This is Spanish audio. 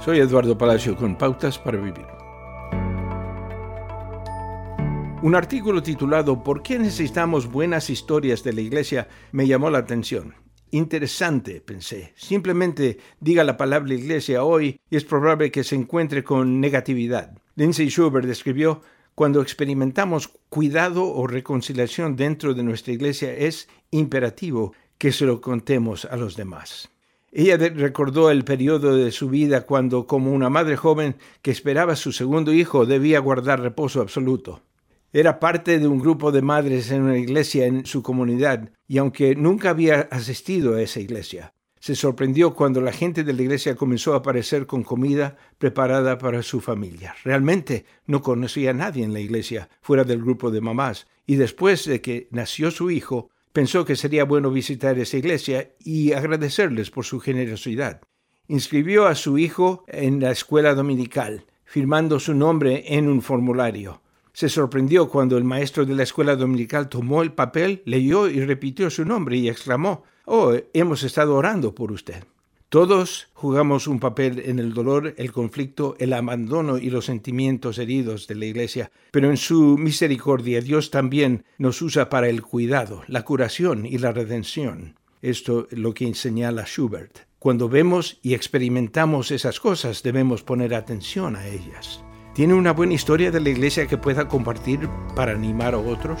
Soy Eduardo Palacio con Pautas para Vivir. Un artículo titulado ¿Por qué necesitamos buenas historias de la iglesia? me llamó la atención. Interesante, pensé. Simplemente diga la palabra iglesia hoy y es probable que se encuentre con negatividad. Lindsay Schubert describió cuando experimentamos cuidado o reconciliación dentro de nuestra iglesia es imperativo que se lo contemos a los demás. Ella recordó el periodo de su vida cuando, como una madre joven que esperaba su segundo hijo, debía guardar reposo absoluto. Era parte de un grupo de madres en una iglesia en su comunidad y aunque nunca había asistido a esa iglesia, se sorprendió cuando la gente de la iglesia comenzó a aparecer con comida preparada para su familia. Realmente no conocía a nadie en la iglesia fuera del grupo de mamás y después de que nació su hijo, pensó que sería bueno visitar esa iglesia y agradecerles por su generosidad. Inscribió a su hijo en la escuela dominical, firmando su nombre en un formulario se sorprendió cuando el maestro de la escuela dominical tomó el papel, leyó y repitió su nombre y exclamó, Oh, hemos estado orando por usted. Todos jugamos un papel en el dolor, el conflicto, el abandono y los sentimientos heridos de la Iglesia, pero en su misericordia Dios también nos usa para el cuidado, la curación y la redención. Esto es lo que señala Schubert. Cuando vemos y experimentamos esas cosas debemos poner atención a ellas. ¿Tiene una buena historia de la iglesia que pueda compartir para animar a otros?